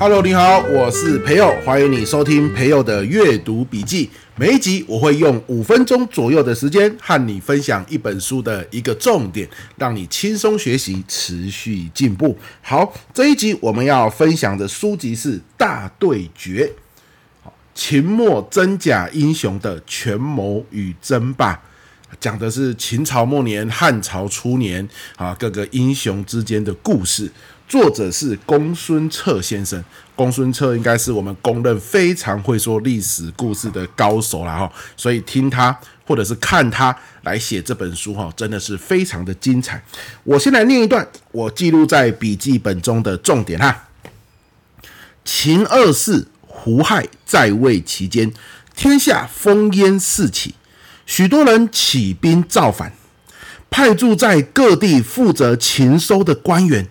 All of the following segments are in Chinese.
Hello，你好，我是培祐，欢迎你收听培祐的阅读笔记。每一集我会用五分钟左右的时间和你分享一本书的一个重点，让你轻松学习，持续进步。好，这一集我们要分享的书籍是《大对决》，秦末真假英雄的权谋与争霸，讲的是秦朝末年、汉朝初年啊各个英雄之间的故事。作者是公孙策先生，公孙策应该是我们公认非常会说历史故事的高手了哈，所以听他或者是看他来写这本书哈，真的是非常的精彩。我先来念一段我记录在笔记本中的重点哈。秦二世胡亥在位期间，天下烽烟四起，许多人起兵造反，派驻在各地负责勤收的官员。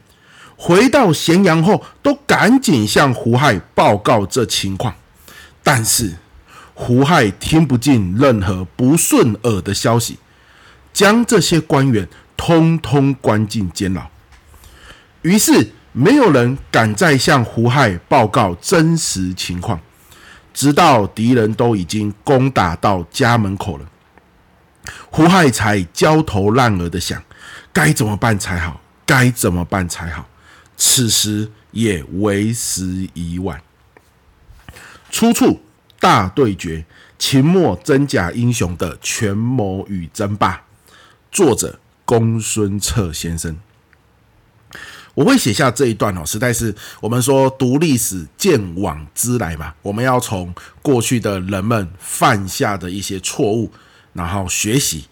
回到咸阳后，都赶紧向胡亥报告这情况。但是胡亥听不进任何不顺耳的消息，将这些官员通通关进监牢。于是没有人敢再向胡亥报告真实情况，直到敌人都已经攻打到家门口了，胡亥才焦头烂额的想：该怎么办才好？该怎么办才好？此时也为时已晚。出处《大对决：秦末真假英雄的权谋与争霸》，作者公孙策先生。我会写下这一段哦，实在是我们说读历史鉴往知来嘛，我们要从过去的人们犯下的一些错误，然后学习，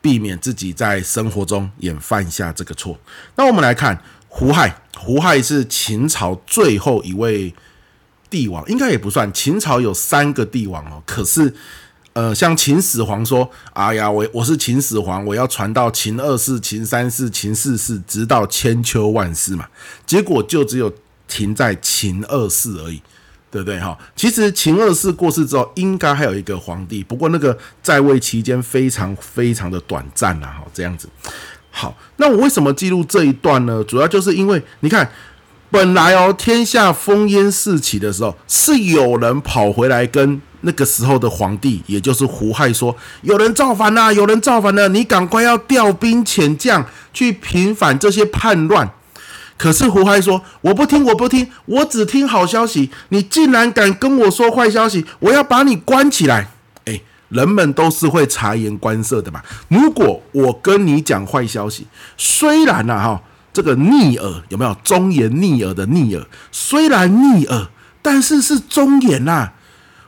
避免自己在生活中也犯下这个错。那我们来看。胡亥，胡亥是秦朝最后一位帝王，应该也不算。秦朝有三个帝王哦，可是，呃，像秦始皇说：“哎呀，我我是秦始皇，我要传到秦二世、秦三世、秦四世，直到千秋万世嘛。”结果就只有停在秦二世而已，对不对？哈，其实秦二世过世之后，应该还有一个皇帝，不过那个在位期间非常非常的短暂呐，哈，这样子。好，那我为什么记录这一段呢？主要就是因为你看，本来哦，天下烽烟四起的时候，是有人跑回来跟那个时候的皇帝，也就是胡亥说，有人造反了，有人造反了，你赶快要调兵遣将去平反这些叛乱。可是胡亥说，我不听，我不听，我只听好消息。你竟然敢跟我说坏消息，我要把你关起来。人们都是会察言观色的嘛。如果我跟你讲坏消息，虽然呐哈，这个逆耳有没有忠言逆耳的逆耳？虽然逆耳，但是是忠言呐。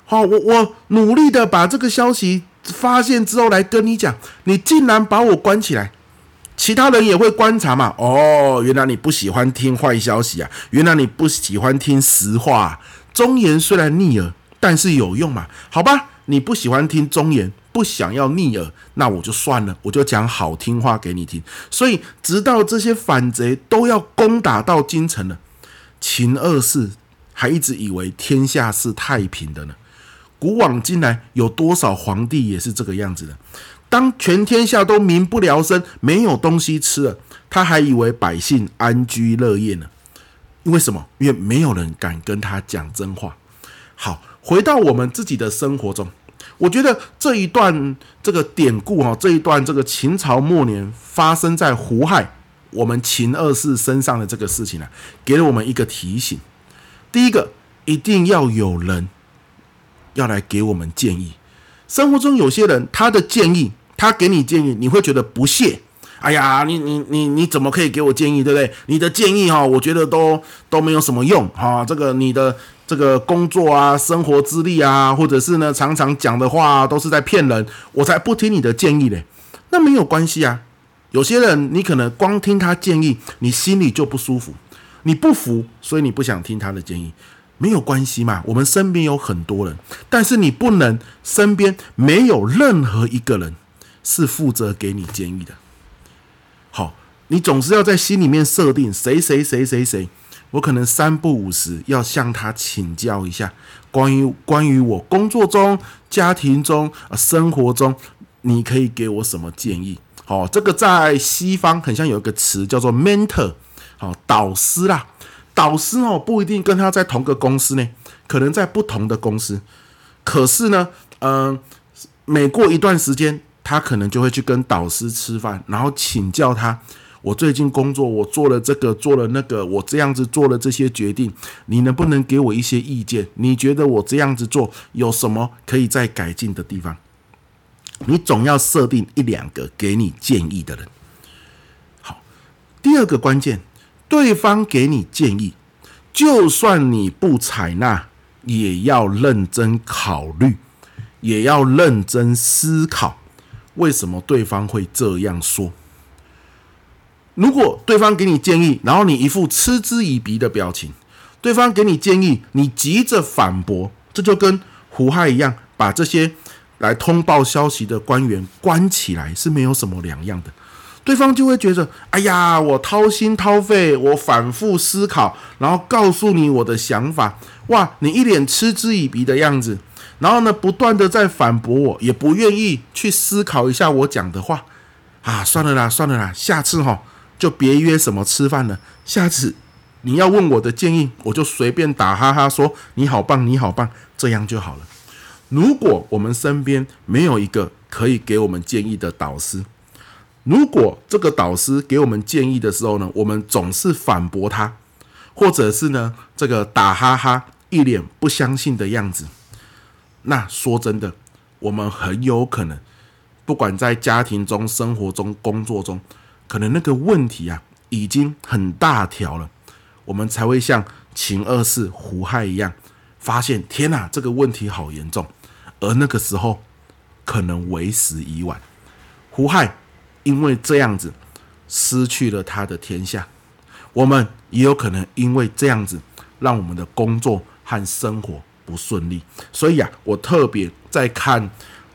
好，我我努力的把这个消息发现之后来跟你讲，你竟然把我关起来，其他人也会观察嘛。哦，原来你不喜欢听坏消息啊，原来你不喜欢听实话啊。忠言虽然逆耳，但是有用嘛。好吧。你不喜欢听忠言，不想要逆耳，那我就算了，我就讲好听话给你听。所以，直到这些反贼都要攻打到京城了，秦二世还一直以为天下是太平的呢。古往今来，有多少皇帝也是这个样子的？当全天下都民不聊生，没有东西吃了，他还以为百姓安居乐业呢。因为什么？因为没有人敢跟他讲真话。好。回到我们自己的生活中，我觉得这一段这个典故哈，这一段这个秦朝末年发生在胡亥我们秦二世身上的这个事情呢，给了我们一个提醒。第一个，一定要有人要来给我们建议。生活中有些人他的建议，他给你建议，你会觉得不屑。哎呀，你你你你怎么可以给我建议，对不对？你的建议哈，我觉得都都没有什么用哈。这个你的。这个工作啊，生活资历啊，或者是呢，常常讲的话都是在骗人，我才不听你的建议嘞。那没有关系啊，有些人你可能光听他建议，你心里就不舒服，你不服，所以你不想听他的建议，没有关系嘛。我们身边有很多人，但是你不能身边没有任何一个人是负责给你建议的。好，你总是要在心里面设定谁谁谁谁谁。我可能三不五时要向他请教一下，关于关于我工作中、家庭中、生活中，你可以给我什么建议？好，这个在西方很像有一个词叫做 mentor，好，导师啦。导师哦，不一定跟他在同个公司呢，可能在不同的公司。可是呢，嗯、每过一段时间，他可能就会去跟导师吃饭，然后请教他。我最近工作，我做了这个，做了那个，我这样子做了这些决定，你能不能给我一些意见？你觉得我这样子做有什么可以再改进的地方？你总要设定一两个给你建议的人。好，第二个关键，对方给你建议，就算你不采纳，也要认真考虑，也要认真思考，为什么对方会这样说？如果对方给你建议，然后你一副嗤之以鼻的表情，对方给你建议，你急着反驳，这就跟胡亥一样，把这些来通报消息的官员关起来是没有什么两样的。对方就会觉得，哎呀，我掏心掏肺，我反复思考，然后告诉你我的想法，哇，你一脸嗤之以鼻的样子，然后呢，不断的在反驳我，也不愿意去思考一下我讲的话，啊，算了啦，算了啦，下次哈。就别约什么吃饭了。下次你要问我的建议，我就随便打哈哈说你好棒，你好棒，这样就好了。如果我们身边没有一个可以给我们建议的导师，如果这个导师给我们建议的时候呢，我们总是反驳他，或者是呢这个打哈哈，一脸不相信的样子，那说真的，我们很有可能，不管在家庭中、生活中、工作中。可能那个问题啊，已经很大条了，我们才会像秦二世、胡亥一样，发现天哪，这个问题好严重。而那个时候，可能为时已晚。胡亥因为这样子失去了他的天下，我们也有可能因为这样子，让我们的工作和生活不顺利。所以啊，我特别在看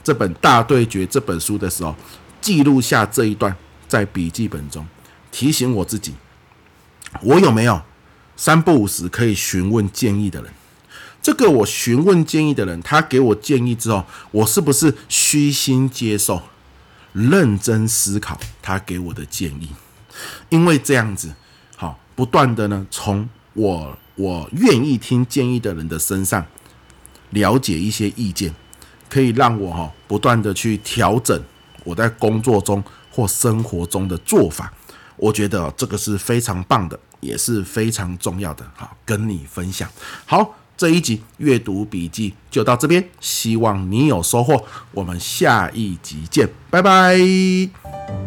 这本《大对决》这本书的时候，记录下这一段。在笔记本中提醒我自己，我有没有三不五时可以询问建议的人？这个我询问建议的人，他给我建议之后，我是不是虚心接受、认真思考他给我的建议？因为这样子，好，不断的呢，从我我愿意听建议的人的身上了解一些意见，可以让我哈不断的去调整我在工作中。或生活中的做法，我觉得这个是非常棒的，也是非常重要的。好，跟你分享。好，这一集阅读笔记就到这边，希望你有收获。我们下一集见，拜拜。